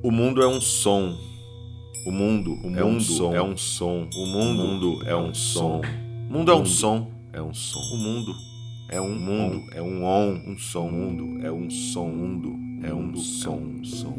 O mundo é um som. O mundo, o é um som. É um som. O mundo, é um som. O mundo é um som. É um som. O mundo é um mundo. É um on. Um som. O mundo é um som. Mundo é um som. Um som.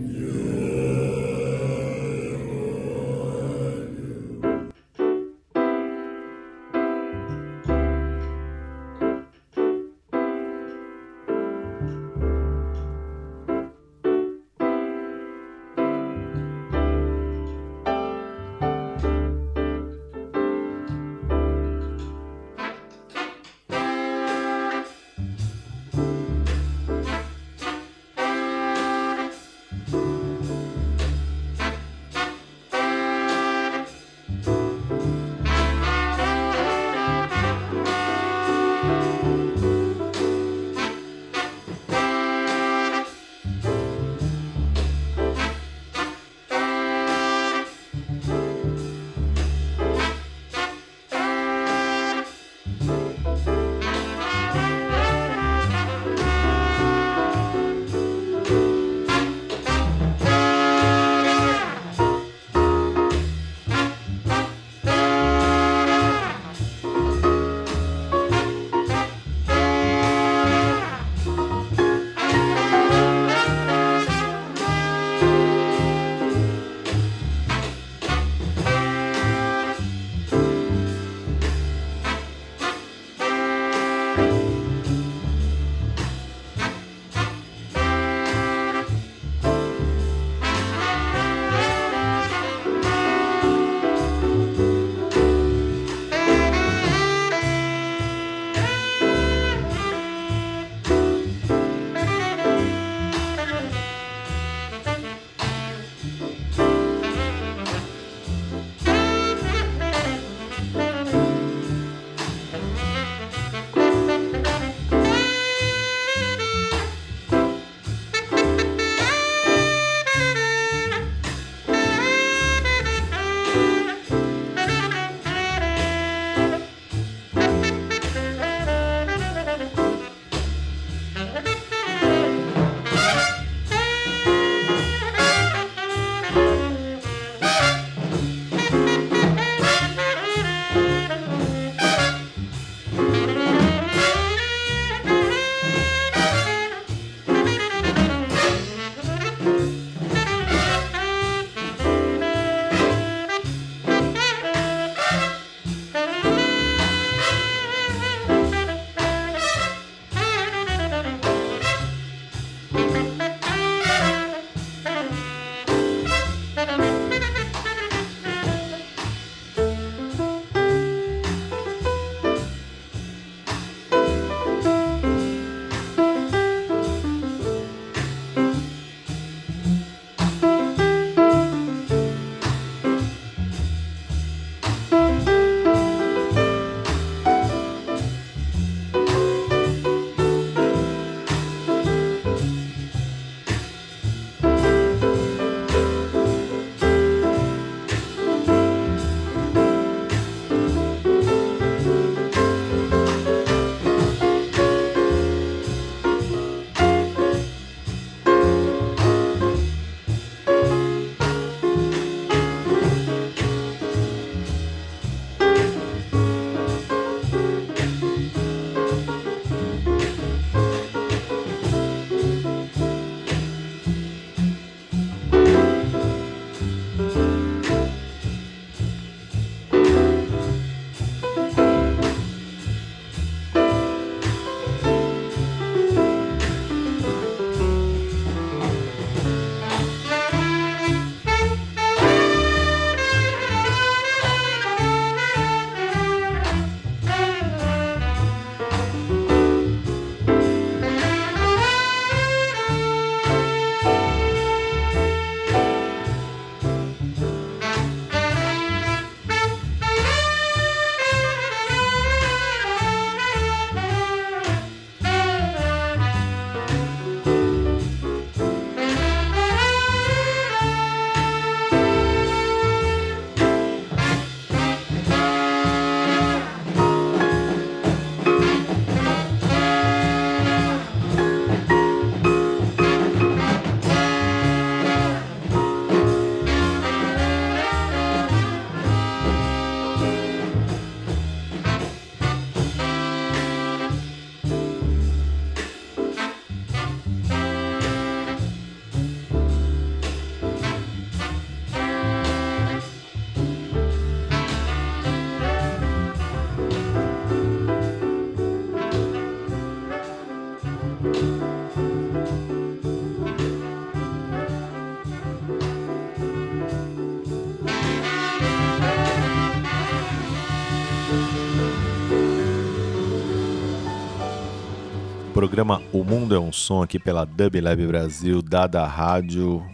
Programa O Mundo é um Som aqui pela Dub Lab Brasil, Dada Rádio.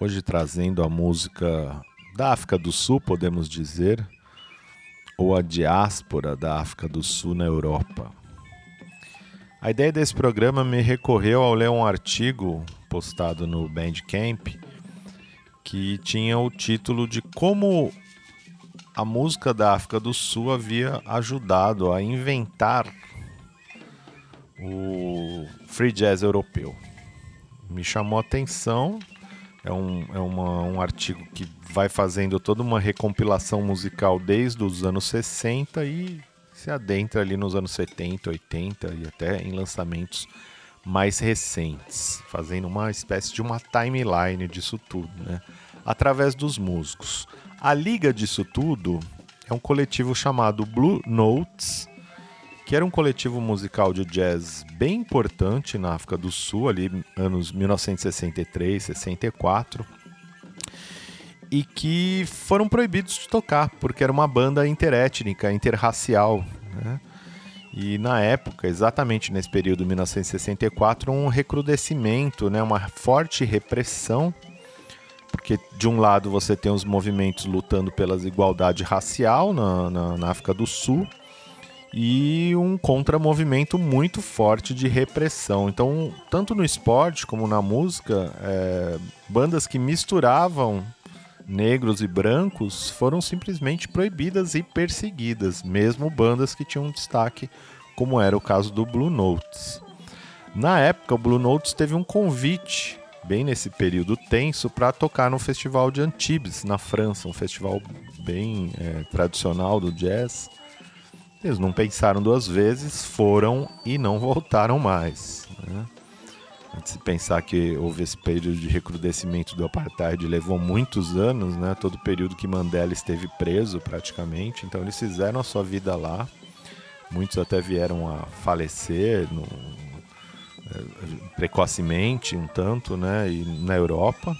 Hoje trazendo a música da África do Sul, podemos dizer, ou a diáspora da África do Sul na Europa. A ideia desse programa me recorreu ao ler um artigo postado no Bandcamp que tinha o título de como a música da África do Sul havia ajudado a inventar o free jazz europeu. Me chamou a atenção, é, um, é uma, um artigo que vai fazendo toda uma recompilação musical desde os anos 60 e se adentra ali nos anos 70, 80 e até em lançamentos mais recentes, fazendo uma espécie de uma timeline disso tudo, né? através dos músicos. A liga disso tudo é um coletivo chamado Blue Notes, que era um coletivo musical de jazz bem importante na África do Sul, ali anos 1963, 64, e que foram proibidos de tocar, porque era uma banda interétnica, interracial. Né? E na época, exatamente nesse período 1964, um recrudescimento, né? uma forte repressão, porque de um lado você tem os movimentos lutando pela igualdade racial na, na, na África do Sul, e um contramovimento muito forte de repressão. Então, tanto no esporte como na música, é, bandas que misturavam negros e brancos foram simplesmente proibidas e perseguidas, mesmo bandas que tinham destaque, como era o caso do Blue Notes. Na época, o Blue Notes teve um convite, bem nesse período tenso, para tocar no Festival de Antibes, na França, um festival bem é, tradicional do jazz. Eles não pensaram duas vezes, foram e não voltaram mais. Né? De pensar que houve esse período de recrudescimento do apartheid, levou muitos anos, né? todo o período que Mandela esteve preso praticamente. Então eles fizeram a sua vida lá. Muitos até vieram a falecer no, eh, precocemente, um tanto, né? E na Europa.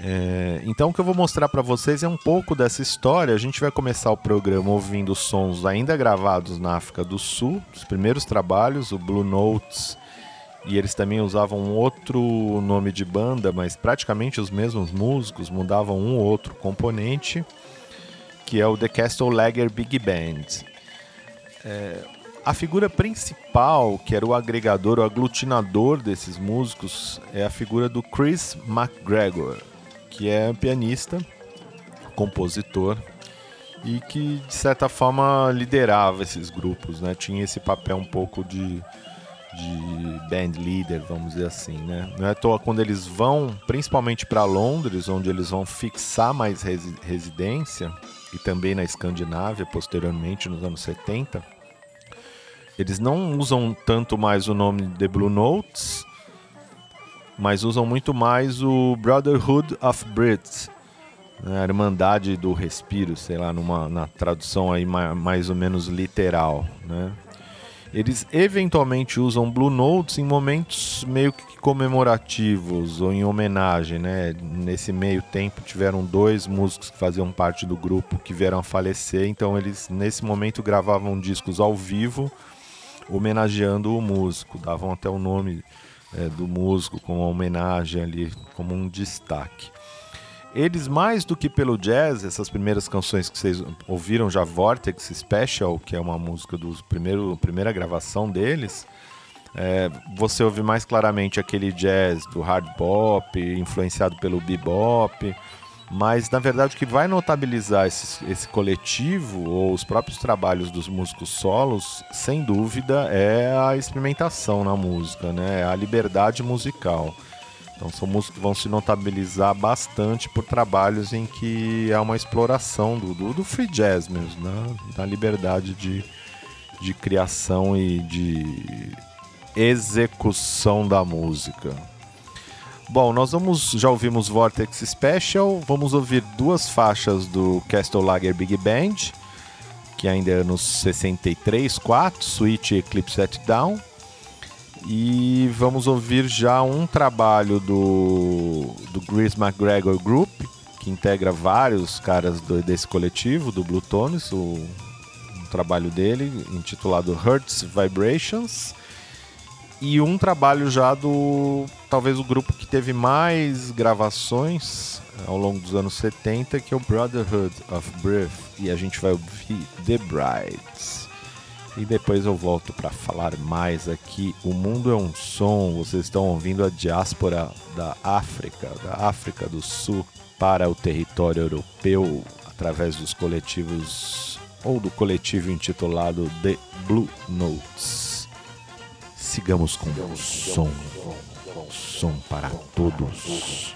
É, então o que eu vou mostrar para vocês é um pouco dessa história. A gente vai começar o programa ouvindo sons ainda gravados na África do Sul, os primeiros trabalhos, o Blue Notes, e eles também usavam outro nome de banda, mas praticamente os mesmos músicos, mudavam um ou outro componente, que é o The Castle Lager Big Band. É, a figura principal, que era o agregador, o aglutinador desses músicos, é a figura do Chris McGregor que é pianista, compositor e que de certa forma liderava esses grupos, né? Tinha esse papel um pouco de, de band leader, vamos dizer assim, né? Não é à toa quando eles vão, principalmente para Londres, onde eles vão fixar mais residência e também na Escandinávia posteriormente nos anos 70, eles não usam tanto mais o nome The Blue Notes mas usam muito mais o Brotherhood of Brits, né, a Irmandade do Respiro, sei lá, numa na tradução aí mais ou menos literal, né? Eles eventualmente usam Blue Notes em momentos meio que comemorativos ou em homenagem, né? Nesse meio tempo tiveram dois músicos que faziam parte do grupo que vieram a falecer, então eles nesse momento gravavam discos ao vivo homenageando o músico, davam até o nome é, do músico como uma homenagem ali, como um destaque. Eles, mais do que pelo jazz, essas primeiras canções que vocês ouviram já, Vortex Special, que é uma música do primeiro primeira gravação deles, é, você ouve mais claramente aquele jazz do hard bop, influenciado pelo bebop, mas na verdade o que vai notabilizar esse, esse coletivo ou os próprios trabalhos dos músicos solos, sem dúvida, é a experimentação na música, né? É a liberdade musical. Então são músicos que vão se notabilizar bastante por trabalhos em que é uma exploração do, do, do free jazz mesmo, né? da liberdade de, de criação e de execução da música. Bom, nós vamos já ouvimos Vortex Special, vamos ouvir duas faixas do Castle Lager Big Band, que ainda é nos 63, 4, Switch Eclipse Set Down. E vamos ouvir já um trabalho do, do Chris McGregor Group, que integra vários caras do, desse coletivo, do Blue Tones, o, um trabalho dele intitulado Hertz Vibrations. E um trabalho já do talvez o grupo que teve mais gravações ao longo dos anos 70, que é o Brotherhood of Breath, e a gente vai ouvir The Brides. E depois eu volto para falar mais aqui. O mundo é um som, vocês estão ouvindo a diáspora da África, da África do Sul, para o território europeu, através dos coletivos, ou do coletivo intitulado The Blue Notes. Sigamos com som, som para todos.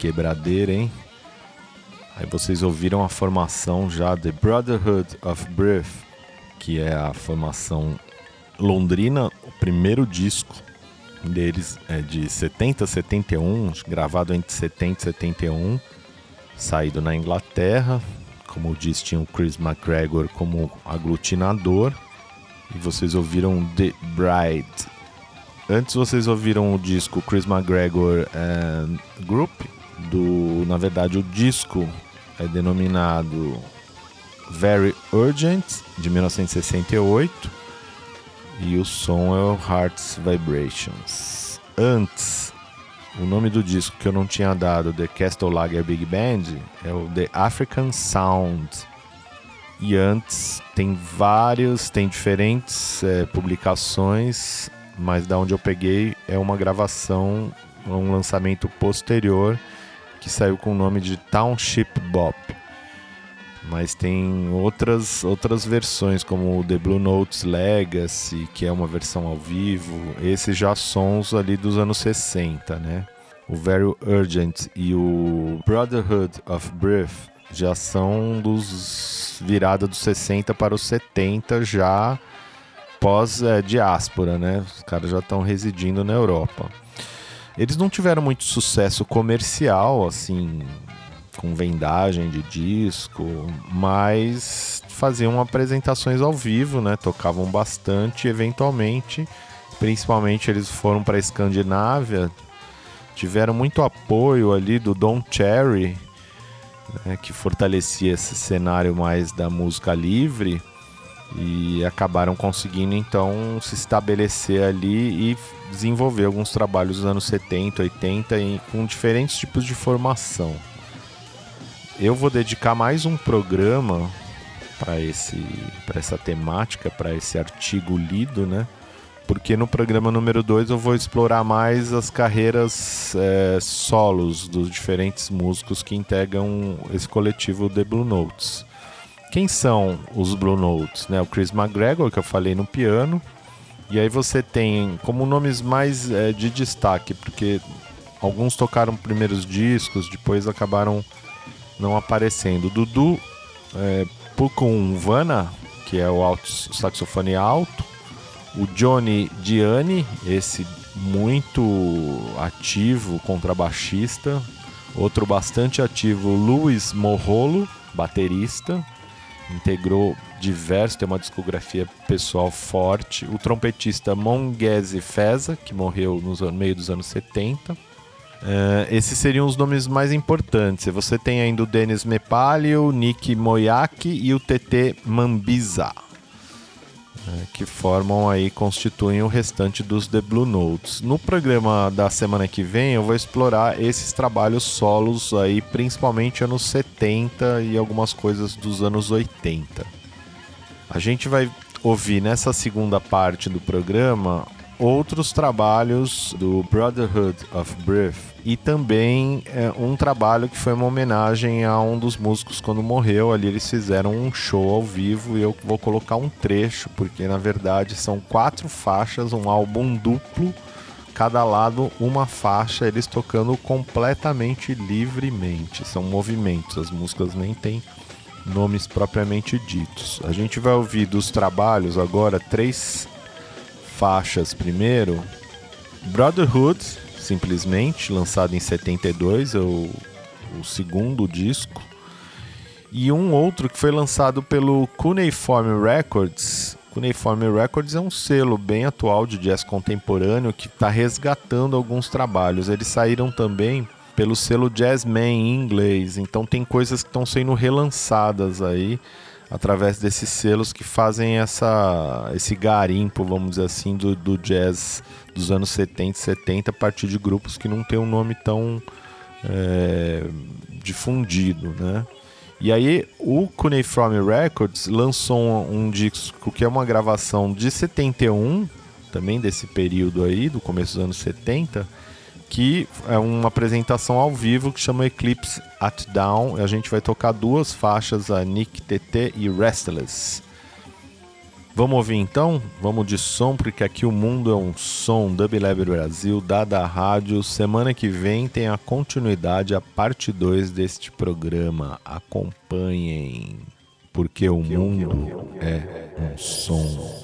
Quebradeira, hein? Aí vocês ouviram a formação já The Brotherhood of Breath, que é a formação londrina, o primeiro disco deles é de 70 a 71, gravado entre 70 e 71, saído na Inglaterra. Como disse, tinha o Chris McGregor como aglutinador. E vocês ouviram The Bride, Antes vocês ouviram o disco Chris McGregor and Group, do, na verdade o disco é denominado Very Urgent, de 1968. e o som é o Heart's Vibrations. Antes, o nome do disco que eu não tinha dado, The Castle Lager Big Band, é o The African Sound. E antes tem vários, tem diferentes é, publicações, mas da onde eu peguei é uma gravação, um lançamento posterior que saiu com o nome de Township Bop. Mas tem outras, outras versões, como o The Blue Notes Legacy, que é uma versão ao vivo. Esses já sons ali dos anos 60, né? O Very Urgent e o Brotherhood of Breath já são dos virada dos 60 para os 70 já pós é, diáspora, né? Os caras já estão residindo na Europa. Eles não tiveram muito sucesso comercial, assim, com vendagem de disco, mas faziam apresentações ao vivo, né? Tocavam bastante, eventualmente, principalmente eles foram para a Escandinávia, tiveram muito apoio ali do Don Cherry, né? que fortalecia esse cenário mais da música livre e acabaram conseguindo então se estabelecer ali e desenvolver alguns trabalhos dos anos 70, 80 e com diferentes tipos de formação eu vou dedicar mais um programa para esse para essa temática, para esse artigo lido, né? Porque no programa número 2 eu vou explorar mais as carreiras é, solos dos diferentes músicos que integram esse coletivo The Blue Notes. Quem são os Blue Notes? Né? O Chris McGregor, que eu falei no piano. E aí você tem como nomes mais é, de destaque, porque alguns tocaram primeiros discos, depois acabaram não aparecendo. Dudu é, Pukunvana, que é o alto, saxofone alto. O Johnny Diani, esse muito ativo contrabaixista. Outro bastante ativo, Luiz Morrolo, baterista. Integrou diversos, tem uma discografia pessoal forte. O trompetista Mongese Feza, que morreu no meio dos anos 70 Uh, esses seriam os nomes mais importantes. Você tem ainda o Denis Mepalio, o Nick Moyaki e o TT Mambiza, uh, que formam aí, constituem o restante dos The Blue Notes. No programa da semana que vem eu vou explorar esses trabalhos solos aí, principalmente anos 70 e algumas coisas dos anos 80. A gente vai ouvir nessa segunda parte do programa outros trabalhos do Brotherhood of Breath e também é, um trabalho que foi uma homenagem a um dos músicos quando morreu. Ali eles fizeram um show ao vivo e eu vou colocar um trecho, porque na verdade são quatro faixas, um álbum duplo, cada lado uma faixa, eles tocando completamente livremente. São movimentos, as músicas nem têm nomes propriamente ditos. A gente vai ouvir dos trabalhos agora três faixas primeiro. Brotherhood, simplesmente, lançado em 72, é o, o segundo disco. E um outro que foi lançado pelo Cuneiform Records. Cuneiform Records é um selo bem atual de jazz contemporâneo que está resgatando alguns trabalhos. Eles saíram também pelo selo Jazzman em inglês, então tem coisas que estão sendo relançadas aí através desses selos que fazem essa, esse garimpo, vamos dizer assim, do, do jazz dos anos 70 e 70 a partir de grupos que não tem um nome tão é, difundido, né? E aí o Cuneiform Records lançou um, um disco que é uma gravação de 71, também desse período aí, do começo dos anos 70, que é uma apresentação ao vivo que chama Eclipse at Down. A gente vai tocar duas faixas, a Nick TT e Restless. Vamos ouvir então? Vamos de som, porque aqui o mundo é um som. Dub Lab Brasil, Dada Rádio. Semana que vem tem a continuidade, a parte 2 deste programa. Acompanhem, porque o mundo é um som.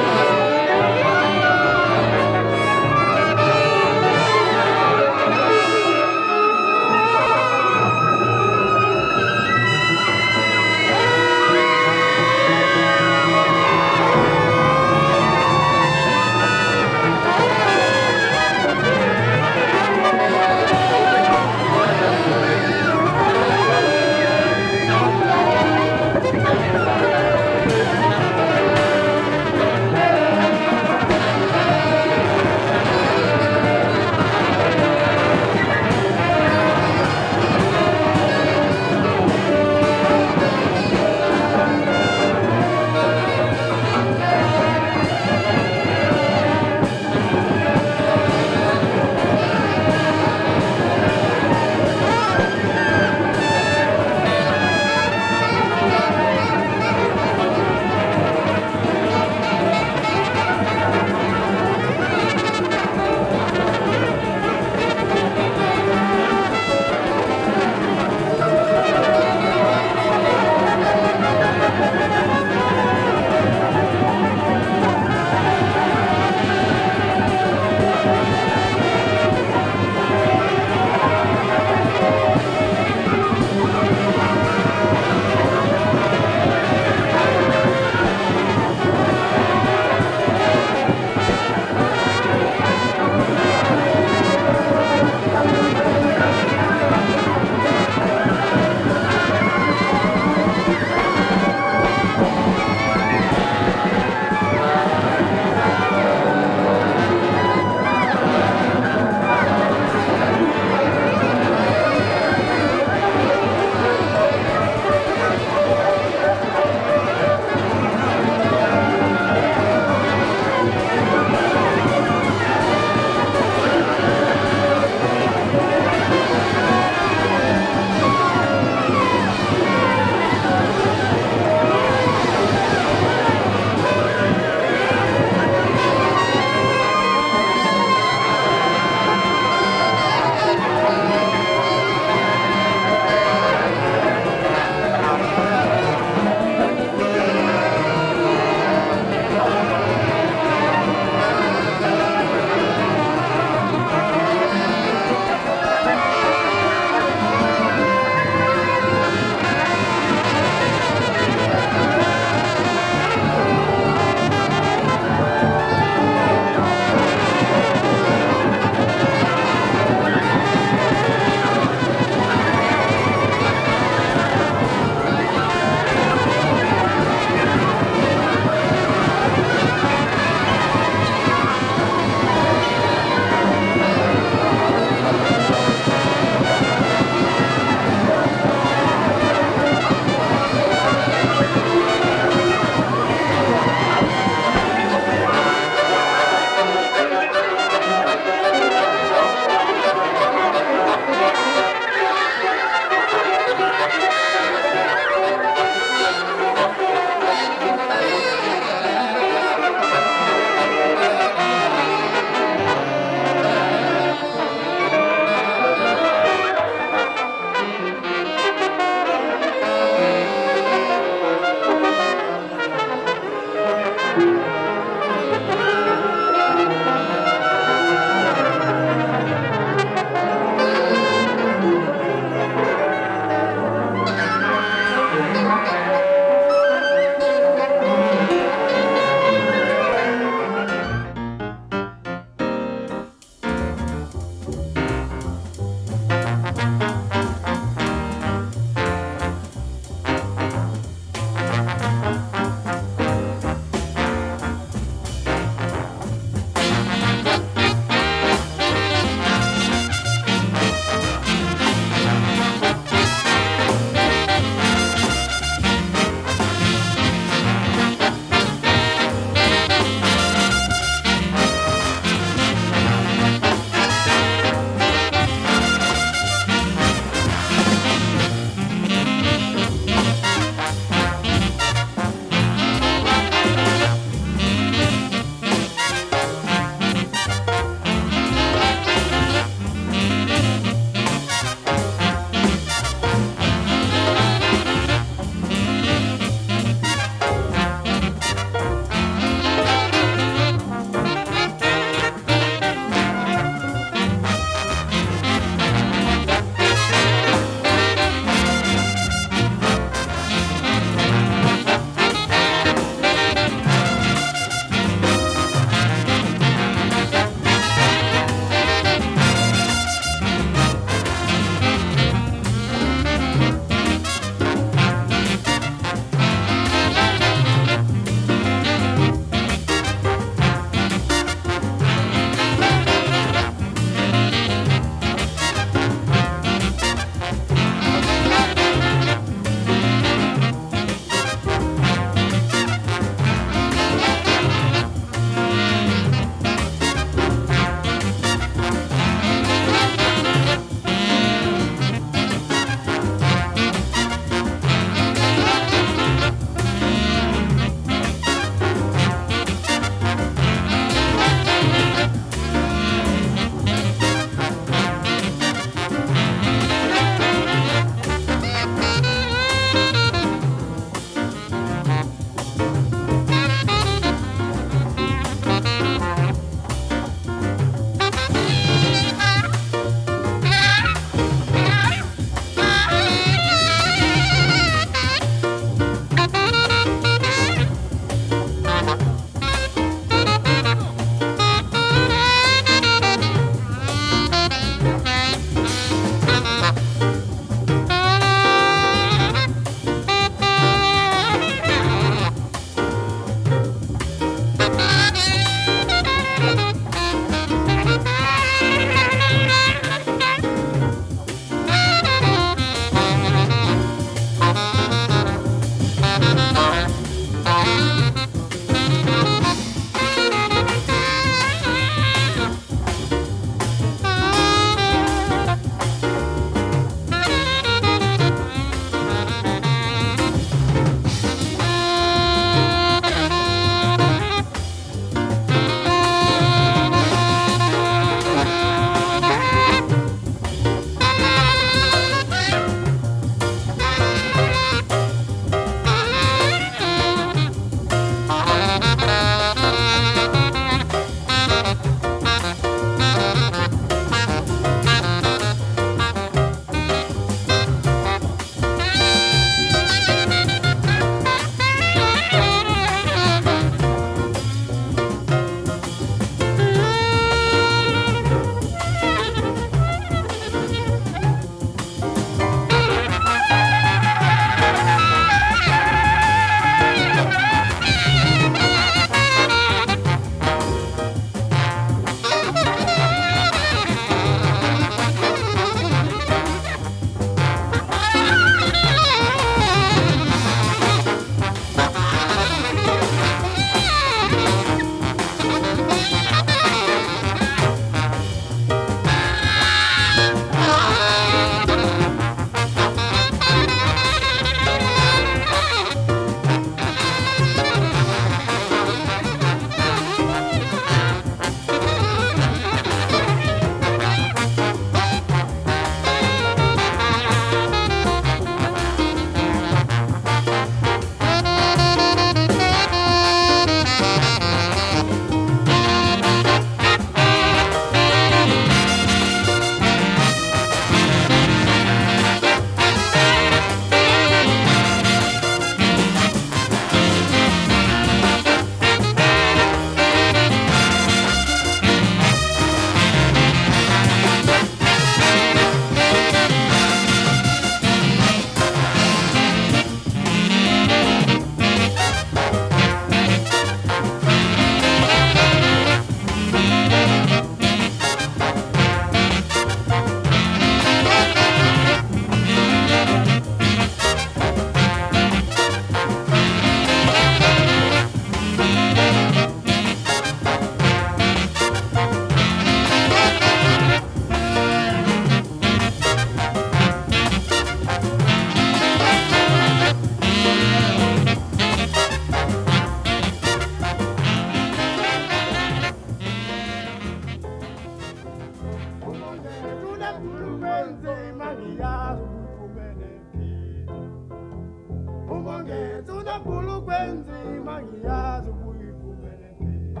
nzima ngiyazi ukuyiphumelele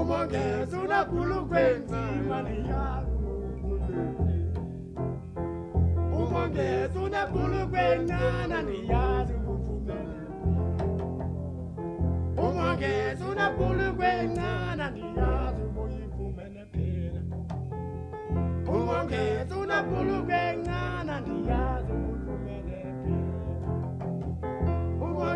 uma ngeza unakhulu kwenzima niyazi uma ngeza unakhulu kwenana niyazi ukuphumelele uma ngeza unakhulu kwenana niyazi ukuyiphumelele uma ngeza unakhulu kwenana niyazi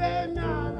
Benala.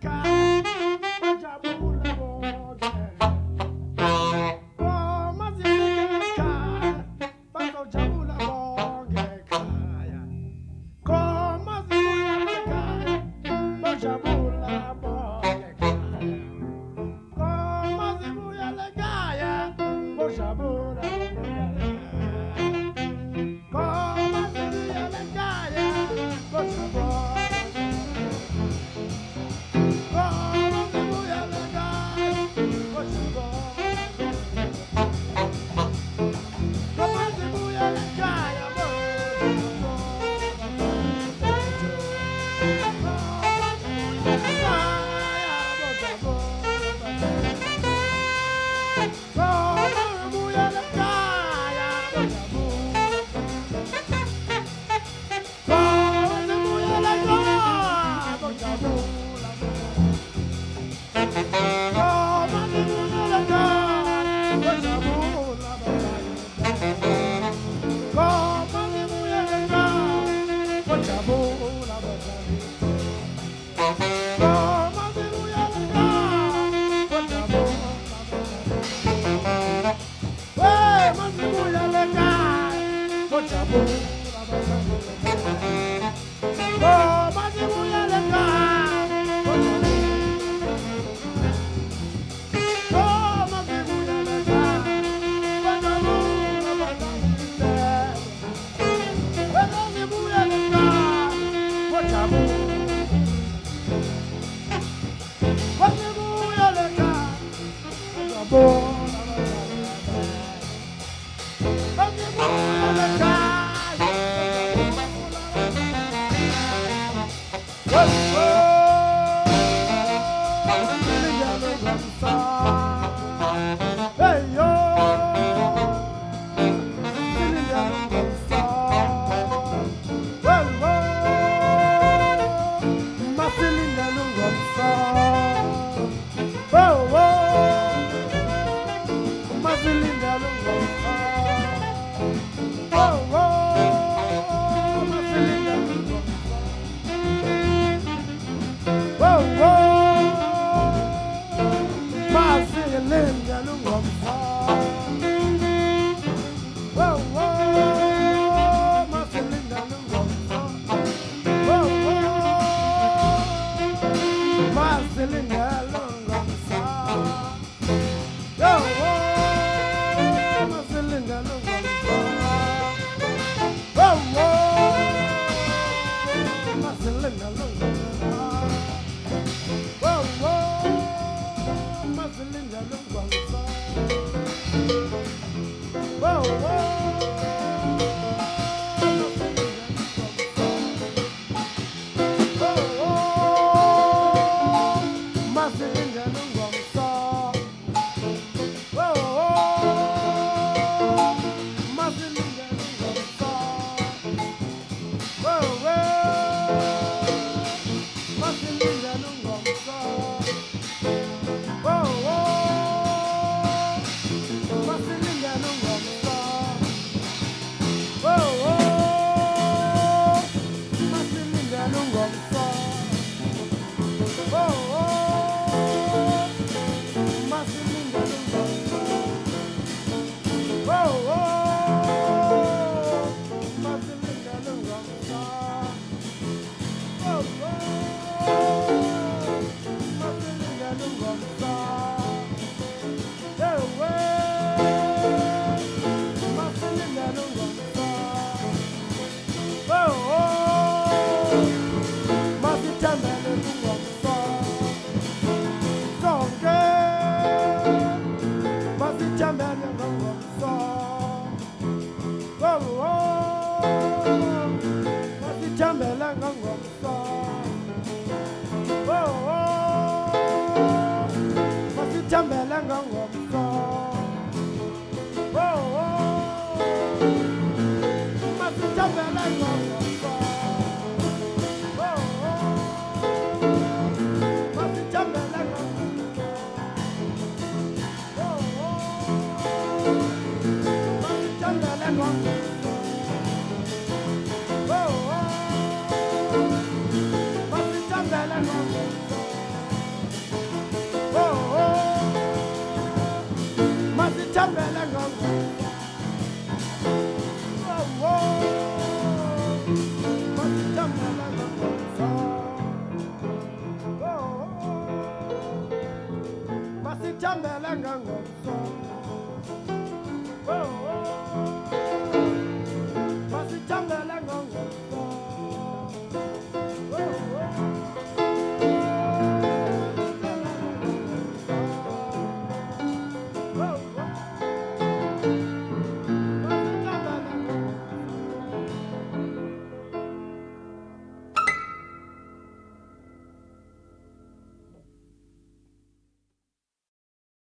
God. Thank you.